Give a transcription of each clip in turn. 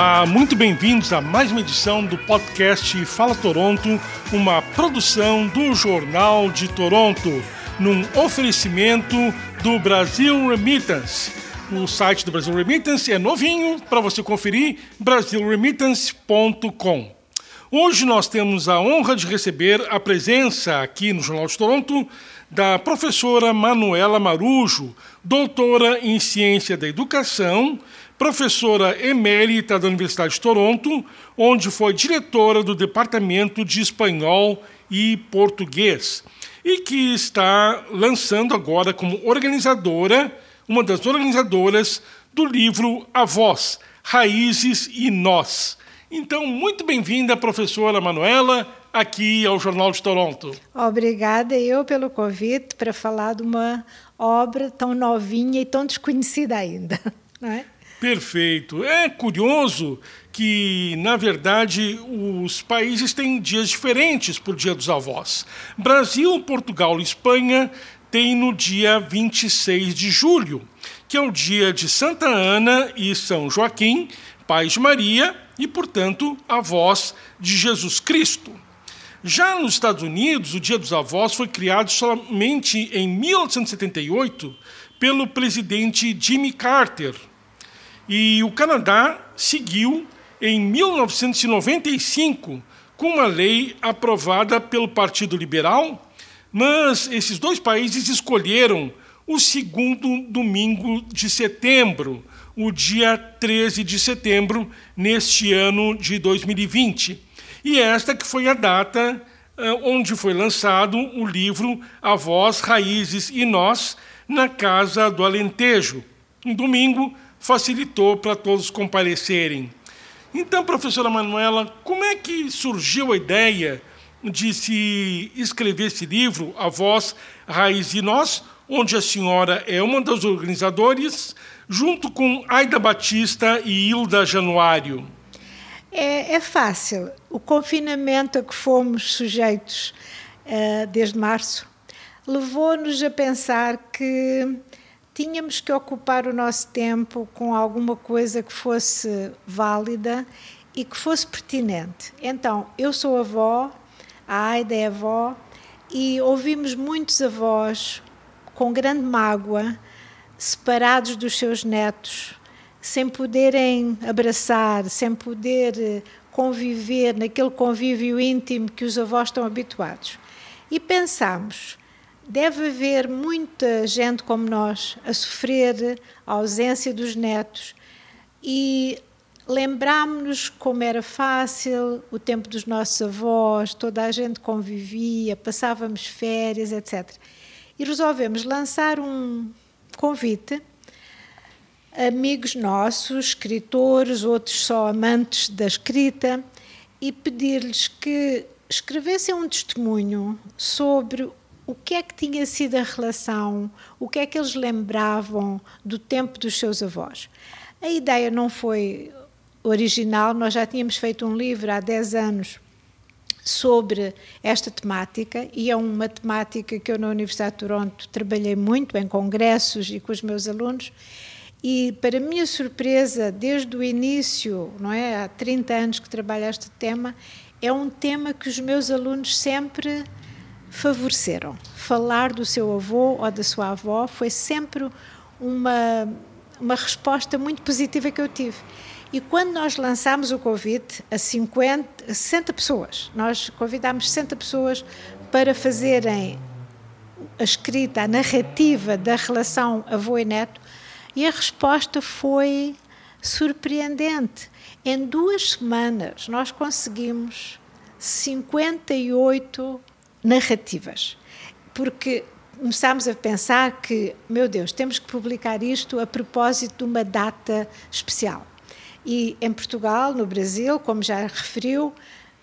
Olá, muito bem-vindos a mais uma edição do podcast Fala Toronto, uma produção do Jornal de Toronto, num oferecimento do Brasil Remittance. O site do Brasil Remittance é novinho para você conferir, brasilremittance.com. Hoje nós temos a honra de receber a presença aqui no Jornal de Toronto da professora Manuela Marujo, doutora em Ciência da Educação, professora emérita da Universidade de Toronto, onde foi diretora do Departamento de Espanhol e Português, e que está lançando agora como organizadora, uma das organizadoras do livro A Voz, Raízes e Nós. Então, muito bem-vinda, professora Manuela, aqui ao Jornal de Toronto. Obrigada eu pelo convite para falar de uma obra tão novinha e tão desconhecida ainda, não é? Perfeito. É curioso que, na verdade, os países têm dias diferentes por Dia dos Avós. Brasil, Portugal e Espanha têm no dia 26 de julho, que é o dia de Santa Ana e São Joaquim, pais de Maria e, portanto, avós de Jesus Cristo. Já nos Estados Unidos, o Dia dos Avós foi criado somente em 1978 pelo presidente Jimmy Carter. E o Canadá seguiu em 1995 com uma lei aprovada pelo Partido Liberal, mas esses dois países escolheram o segundo domingo de setembro, o dia 13 de setembro, neste ano de 2020. E esta que foi a data uh, onde foi lançado o livro A Voz, Raízes e Nós, na Casa do Alentejo. Um domingo facilitou para todos comparecerem. Então, professora Manuela, como é que surgiu a ideia de se escrever esse livro, A Voz, Raiz e Nós, onde a senhora é uma das organizadoras, junto com Aida Batista e Hilda Januário? É, é fácil. O confinamento a que fomos sujeitos uh, desde março levou-nos a pensar que tínhamos que ocupar o nosso tempo com alguma coisa que fosse válida e que fosse pertinente. Então, eu sou avó, a Aida é avó, e ouvimos muitos avós com grande mágoa, separados dos seus netos, sem poderem abraçar, sem poder eh, conviver naquele convívio íntimo que os avós estão habituados. E pensamos, deve haver muita gente como nós a sofrer a ausência dos netos e lembrámos-nos como era fácil o tempo dos nossos avós, toda a gente convivia, passávamos férias, etc. E resolvemos lançar um convite amigos nossos, escritores, outros só amantes da escrita, e pedir-lhes que escrevessem um testemunho sobre o que é que tinha sido a relação, o que é que eles lembravam do tempo dos seus avós. A ideia não foi original, nós já tínhamos feito um livro há 10 anos sobre esta temática e é uma temática que eu na Universidade de Toronto trabalhei muito em congressos e com os meus alunos e, para minha surpresa, desde o início, não é, há 30 anos que trabalho este tema, é um tema que os meus alunos sempre favoreceram. Falar do seu avô ou da sua avó foi sempre uma, uma resposta muito positiva que eu tive. E quando nós lançámos o convite a 50, 60 pessoas, nós convidámos 60 pessoas para fazerem a escrita, a narrativa da relação avô e neto, e a resposta foi surpreendente. Em duas semanas, nós conseguimos 58 narrativas, porque começámos a pensar que, meu Deus, temos que publicar isto a propósito de uma data especial. E em Portugal, no Brasil, como já referiu,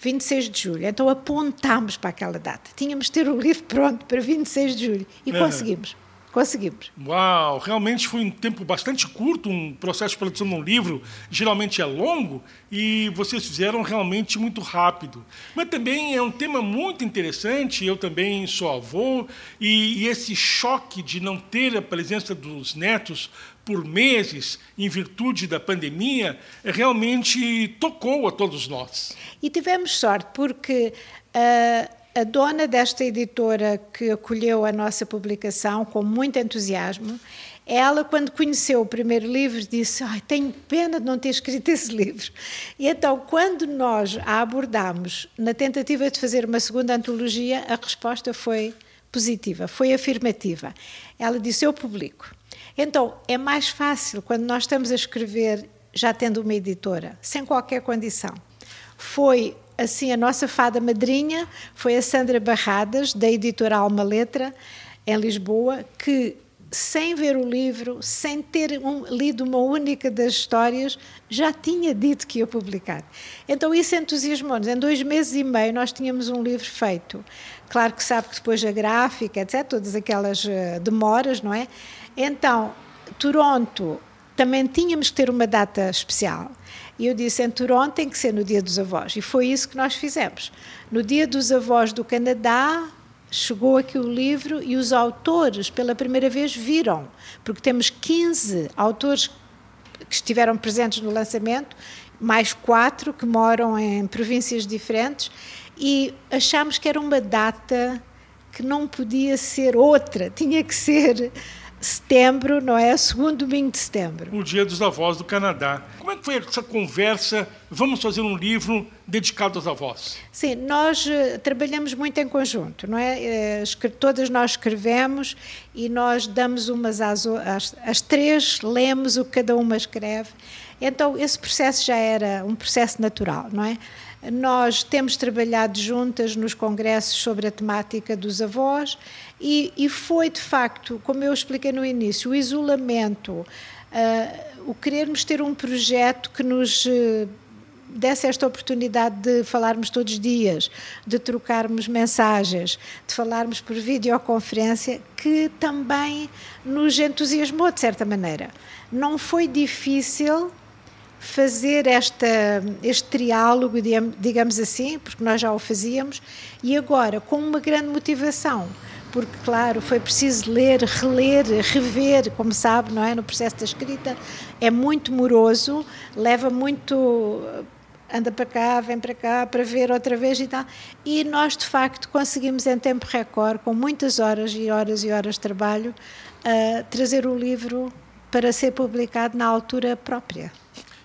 26 de julho. Então apontámos para aquela data. Tínhamos de ter o livro pronto para 26 de julho e conseguimos conseguimos. Uau, realmente foi um tempo bastante curto, um processo de produção de um livro geralmente é longo e vocês fizeram realmente muito rápido. Mas também é um tema muito interessante, eu também sou avô e, e esse choque de não ter a presença dos netos por meses, em virtude da pandemia, realmente tocou a todos nós. E tivemos sorte, porque uh, a dona desta editora que acolheu a nossa publicação com muito entusiasmo, ela, quando conheceu o primeiro livro, disse: Ai, tenho pena de não ter escrito esse livro. E então, quando nós a abordámos na tentativa de fazer uma segunda antologia, a resposta foi positiva, foi afirmativa. Ela disse: Eu publico. Então, é mais fácil quando nós estamos a escrever já tendo uma editora, sem qualquer condição. Foi assim, a nossa fada madrinha foi a Sandra Barradas, da editora Alma Letra, em Lisboa, que, sem ver o livro, sem ter um, lido uma única das histórias, já tinha dito que ia publicar. Então isso entusiasmou-nos. Em dois meses e meio nós tínhamos um livro feito. Claro que sabe que depois a gráfica, etc., todas aquelas uh, demoras, não é? Então, Toronto, também tínhamos que ter uma data especial. E eu disse: em Toronto tem que ser no Dia dos Avós. E foi isso que nós fizemos. No Dia dos Avós do Canadá, chegou aqui o livro e os autores, pela primeira vez, viram. Porque temos 15 autores que estiveram presentes no lançamento, mais quatro que moram em províncias diferentes, e achámos que era uma data que não podia ser outra, tinha que ser setembro, não é? Segundo domingo de setembro. O Dia dos Avós do Canadá. É que foi essa conversa? Vamos fazer um livro dedicado aos avós? Sim, nós uh, trabalhamos muito em conjunto, não é? Uh, todas nós escrevemos e nós damos umas às, às, às três, lemos o que cada uma escreve. Então, esse processo já era um processo natural, não é? Nós temos trabalhado juntas nos congressos sobre a temática dos avós e, e foi, de facto, como eu expliquei no início, o isolamento, o querermos ter um projeto que nos. Uh, desse esta oportunidade de falarmos todos os dias, de trocarmos mensagens, de falarmos por videoconferência, que também nos entusiasmou de certa maneira. Não foi difícil fazer esta, este triálogo, digamos assim, porque nós já o fazíamos, e agora com uma grande motivação, porque, claro, foi preciso ler, reler, rever, como sabe, não é? No processo da escrita é muito moroso, leva muito. anda para cá, vem para cá, para ver outra vez e tal. E nós, de facto, conseguimos em tempo recorde, com muitas horas e horas e horas de trabalho, uh, trazer o livro para ser publicado na altura própria.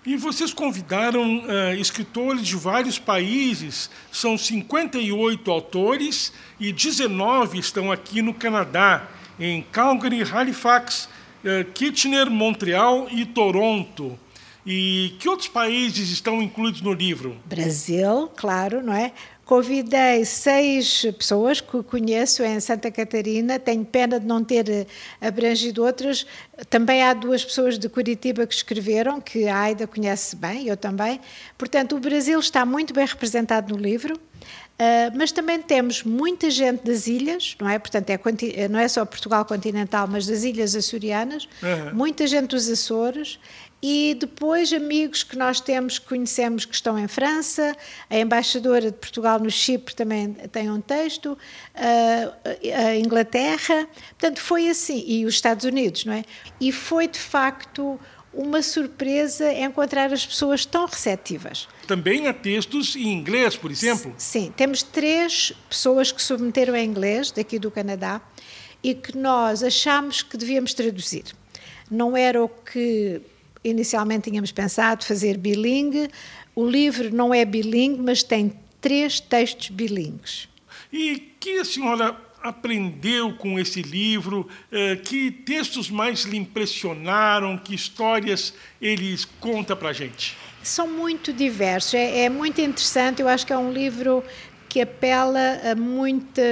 E vocês convidaram uh, escritores de vários países, são 58 autores e 19 estão aqui no Canadá, em Calgary, Halifax, uh, Kitchener, Montreal e Toronto. E que outros países estão incluídos no livro? Brasil, claro, não é? Convidei seis pessoas que conheço em Santa Catarina, tenho pena de não ter eh, abrangido outras. Também há duas pessoas de Curitiba que escreveram, que a Aida conhece bem, eu também. Portanto, o Brasil está muito bem representado no livro. Uh, mas também temos muita gente das ilhas, não é? Portanto, é, não é só Portugal continental, mas das ilhas açorianas, uhum. muita gente dos Açores e depois amigos que nós temos, que conhecemos que estão em França, a embaixadora de Portugal no Chipre também tem um texto, a Inglaterra, portanto foi assim, e os Estados Unidos, não é? E foi de facto uma surpresa encontrar as pessoas tão receptivas. Também há textos em inglês, por exemplo? Sim, temos três pessoas que submeteram em inglês, daqui do Canadá, e que nós achamos que devíamos traduzir. Não era o que inicialmente tínhamos pensado fazer bilingue. O livro não é bilingue, mas tem três textos bilingues. E que a senhora aprendeu com esse livro? Eh, que textos mais lhe impressionaram? Que histórias eles conta para a gente? São muito diversos. É, é, muito interessante. Eu acho que é um livro que apela a muita,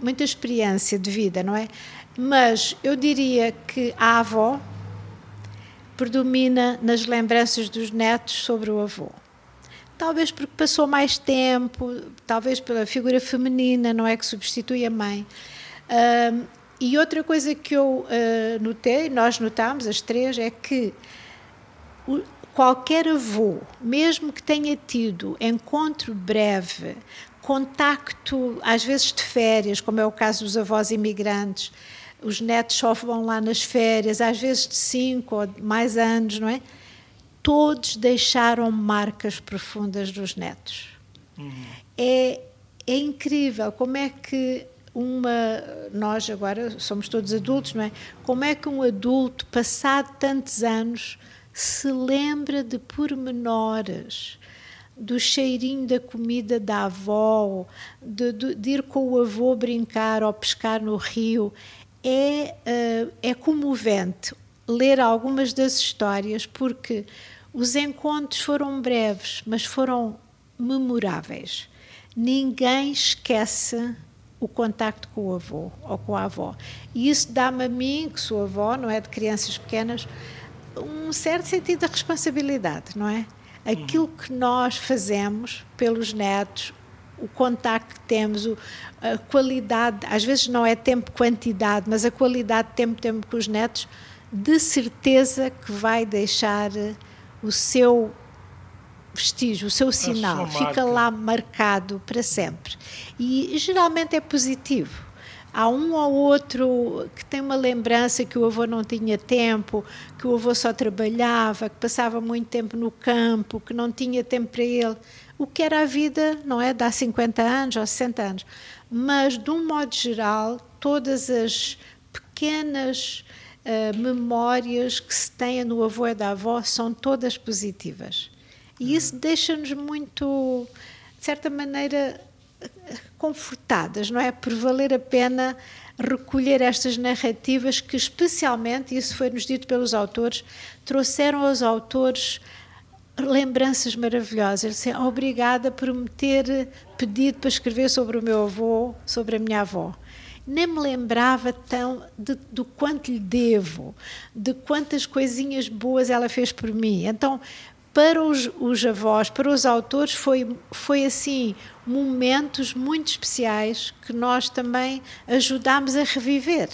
muita experiência de vida, não é? Mas eu diria que a avó, predomina nas lembranças dos netos sobre o avô. Talvez porque passou mais tempo, talvez pela figura feminina, não é que substitui a mãe. E outra coisa que eu uh, notei, nós notámos, as três, é que o, qualquer avô, mesmo que tenha tido encontro breve, contacto, às vezes de férias, como é o caso dos avós imigrantes, os netos só vão lá nas férias, às vezes de cinco ou mais anos, não é? Todos deixaram marcas profundas dos netos. Uhum. É, é incrível como é que uma nós agora somos todos adultos, não é? Como é que um adulto passado tantos anos se lembra de pormenores, do cheirinho da comida da avó, de, de, de, ir com o avô brincar ou pescar no rio. É, uh, é comovente ler algumas das histórias, porque os encontros foram breves, mas foram memoráveis. Ninguém esquece o contacto com o avô ou com a avó. E isso dá-me a mim, que sou avó, não é de crianças pequenas, um certo sentido de responsabilidade, não é? Aquilo que nós fazemos pelos netos, o contacto que temos, a qualidade, às vezes não é tempo quantidade, mas a qualidade de tempo temos com os netos, de certeza que vai deixar o seu vestígio, o seu sinal, fica lá marcado para sempre. E geralmente é positivo. Há um ou outro que tem uma lembrança que o avô não tinha tempo, que o avô só trabalhava, que passava muito tempo no campo, que não tinha tempo para ele. O que era a vida, não é? De há 50 anos ou 60 anos. Mas, de um modo geral, todas as pequenas uh, memórias que se têm no avô e da avó são todas positivas. E isso deixa-nos muito, de certa maneira, confortadas, não é? Por valer a pena recolher estas narrativas que, especialmente, isso foi-nos dito pelos autores, trouxeram aos autores lembranças maravilhosas. Assim, Obrigada por me ter pedido para escrever sobre o meu avô, sobre a minha avó. Nem me lembrava tão de, do quanto lhe devo, de quantas coisinhas boas ela fez por mim. Então, para os, os avós, para os autores, foi, foi assim momentos muito especiais que nós também ajudámos a reviver.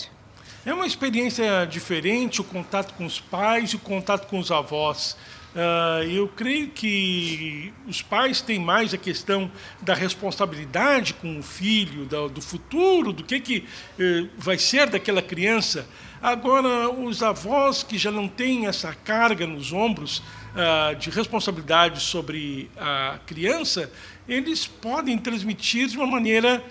É uma experiência diferente o contato com os pais e o contato com os avós. Uh, eu creio que os pais têm mais a questão da responsabilidade com o filho, do, do futuro, do que, que uh, vai ser daquela criança. Agora, os avós que já não têm essa carga nos ombros, uh, de responsabilidade sobre a criança, eles podem transmitir de uma maneira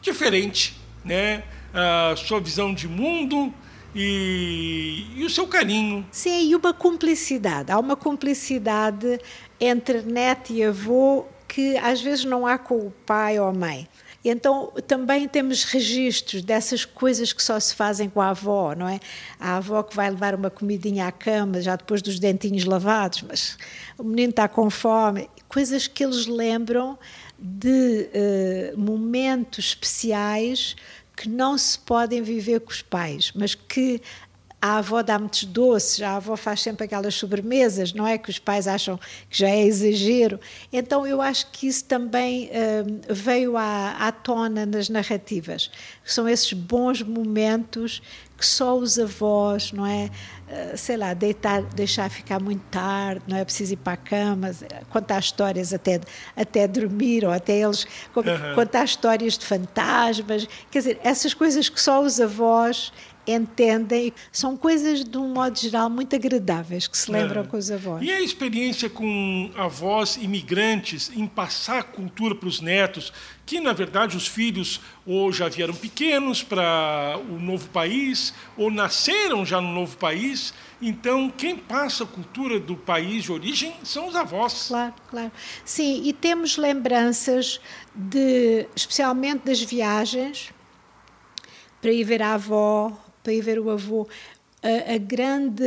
diferente, né? A sua visão de mundo e, e o seu carinho. Sim, e uma cumplicidade. Há uma cumplicidade entre neto e avô que às vezes não há com o pai ou a mãe. Então também temos registros dessas coisas que só se fazem com a avó, não é? A avó que vai levar uma comidinha à cama já depois dos dentinhos lavados, mas o menino está com fome, coisas que eles lembram de uh, momentos especiais que não se podem viver com os pais, mas que a avó dá muitos doces, a avó faz sempre aquelas sobremesas, não é? Que os pais acham que já é exagero. Então eu acho que isso também uh, veio à, à tona nas narrativas. São esses bons momentos que só os avós, não é? Uh, sei lá, deitar, deixar ficar muito tarde, não é preciso ir para a cama, contar histórias até, até dormir, ou até eles uhum. contar histórias de fantasmas. Quer dizer, essas coisas que só os avós entendem. São coisas, de um modo geral, muito agradáveis que se lembram é. com os avós. E a experiência com avós imigrantes em passar cultura para os netos, que na verdade os filhos ou já vieram pequenos para o novo país, ou nasceram já no novo país. Então, quem passa a cultura do país de origem são os avós. Claro, claro. Sim, e temos lembranças de, especialmente das viagens, para ir ver a avó, para ir ver o avô. A, a, grande,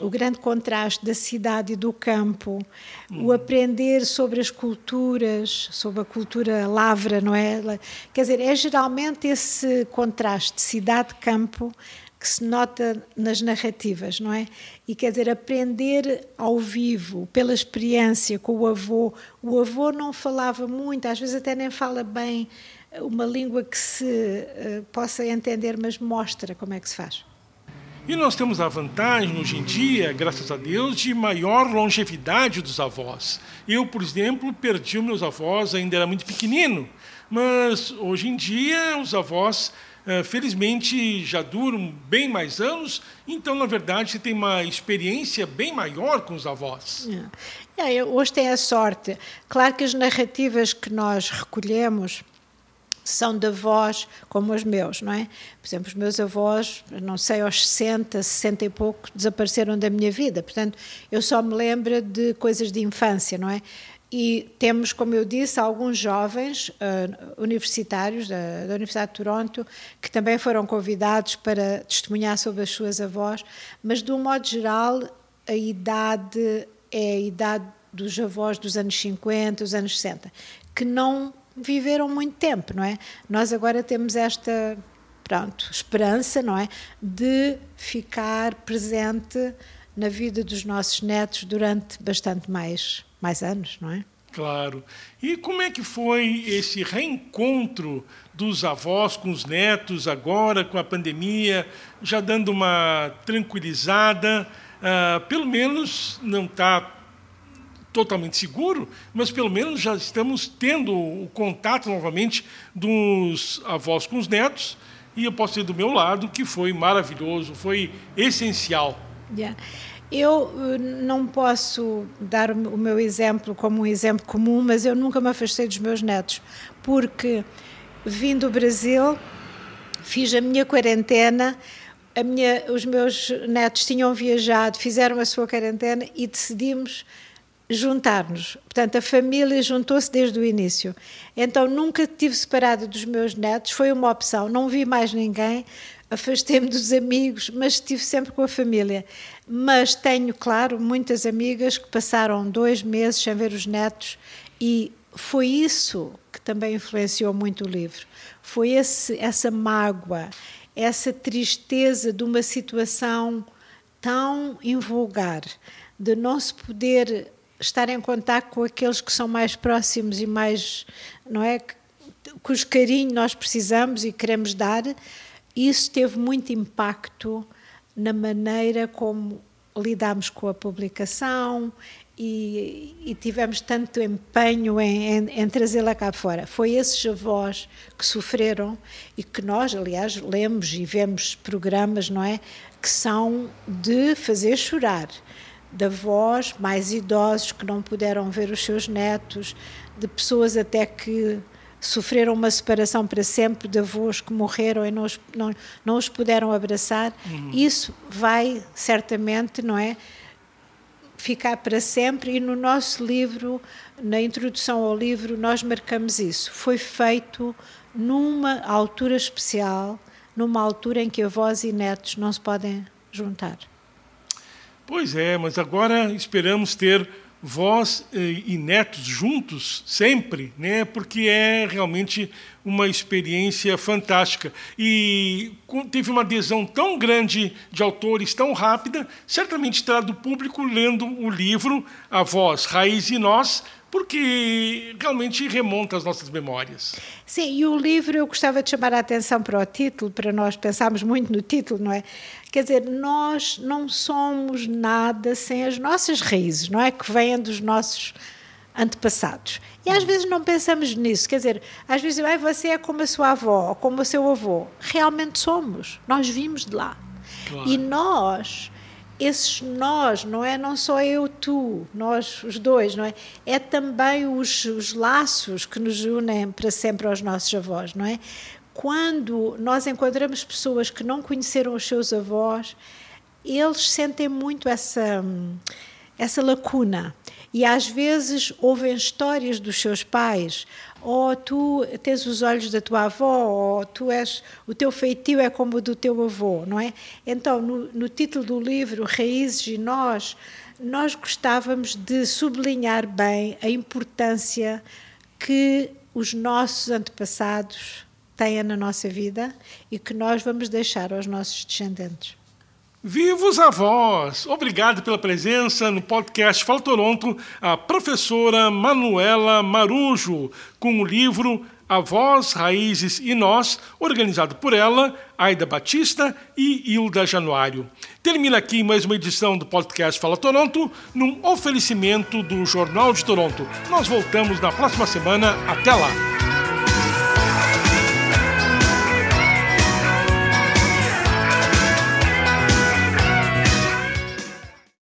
o grande contraste da cidade e do campo, uhum. o aprender sobre as culturas, sobre a cultura lavra, não é? Quer dizer, é geralmente esse contraste cidade-campo que se nota nas narrativas, não é? E quer dizer, aprender ao vivo, pela experiência com o avô. O avô não falava muito, às vezes até nem fala bem uma língua que se uh, possa entender, mas mostra como é que se faz. E nós temos a vantagem, hoje em dia, graças a Deus, de maior longevidade dos avós. Eu, por exemplo, perdi meus avós, ainda era muito pequenino, mas hoje em dia os avós, eh, felizmente, já duram bem mais anos, então, na verdade, você tem uma experiência bem maior com os avós. É. É, hoje tem a sorte. Claro que as narrativas que nós recolhemos são de avós como os meus, não é? Por exemplo, os meus avós, não sei, aos 60, 60 e pouco, desapareceram da minha vida. Portanto, eu só me lembro de coisas de infância, não é? E temos, como eu disse, alguns jovens uh, universitários da, da, Universidade de Toronto que também foram convidados para testemunhar sobre as suas avós, mas de um modo geral, a idade é a idade dos avós dos anos 50, dos anos 60, que não viveram muito tempo, não é? Nós agora temos esta, pronto, esperança, não é, de ficar presente na vida dos nossos netos durante bastante mais mais anos, não é? Claro. E como é que foi esse reencontro dos avós com os netos agora com a pandemia, já dando uma tranquilizada? Uh, pelo menos não está totalmente seguro, mas pelo menos já estamos tendo o contato novamente dos avós com os netos, e eu posso dizer do meu lado que foi maravilhoso, foi essencial. Yeah. Eu eh, não posso dar o meu exemplo como um exemplo comum, mas eu nunca me afastei dos meus netos, porque vim do Brasil, fiz a minha quarentena, a minha, os meus netos tinham viajado, fizeram a sua quarentena e decidimos juntar-nos. Portanto, a família juntou-se desde o início. Então, nunca estive separada dos meus netos, foi uma opção. Não vi mais ninguém, afastei-me dos amigos, mas estive sempre com a família. Mas tenho, claro, muitas amigas que passaram dois meses sem ver os netos e foi isso que também influenciou muito o livro. Foi esse, essa mágoa, essa tristeza de uma situação tão invulgar, de não se poder estar em contato com aqueles que são mais próximos e mais, não é, cujo carinho nós precisamos e queremos dar, isso teve muito impacto na maneira como lidámos com a publicação e, e tivemos tanto empenho em, em, em trazê-la cá fora. Foi esses avós que sofreram e que nós, aliás, lemos e vemos programas, não é? Que são de fazer chorar de avós mais idosos que não puderam ver os seus netos, de pessoas até que sofreram uma separação para sempre, de avós que morreram e não os, não, não os puderam abraçar. Uhum. Isso vai certamente, não é? Ficar para sempre, e no nosso livro, na introdução ao livro, nós marcamos isso. Foi feito numa altura especial, numa altura em que avós e netos não se podem juntar. Pois é, mas agora esperamos ter vós eh, e netos juntos sempre, né? Porque é realmente uma experiência fantástica e teve uma adesão tão grande de autores tão rápida, certamente terá do público lendo o livro A Voz, Raiz e Nós, porque realmente remonta às nossas memórias. Sim, e o livro eu gostava de chamar a atenção para o título, para nós pensarmos muito no título, não é? Quer dizer, nós não somos nada sem as nossas raízes, não é? Que vêm dos nossos antepassados. E às vezes não pensamos nisso, quer dizer, às vezes ah, você é como a sua avó, ou como o seu avô. Realmente somos, nós vimos de lá. Claro. E nós esses nós, não é não só eu, tu, nós os dois, não é? É também os, os laços que nos unem para sempre aos nossos avós, não é? Quando nós encontramos pessoas que não conheceram os seus avós, eles sentem muito essa essa lacuna e às vezes ouvem histórias dos seus pais, ou tu tens os olhos da tua avó, ou tu és, o teu feitio é como o do teu avô, não é? Então, no, no título do livro, Raízes e Nós, nós gostávamos de sublinhar bem a importância que os nossos antepassados têm na nossa vida e que nós vamos deixar aos nossos descendentes. Vivos avós! Obrigado pela presença no podcast Fala Toronto, a professora Manuela Marujo, com o livro A Voz, Raízes e Nós, organizado por ela, Aida Batista e Hilda Januário. Termina aqui mais uma edição do podcast Fala Toronto, num oferecimento do Jornal de Toronto. Nós voltamos na próxima semana. Até lá!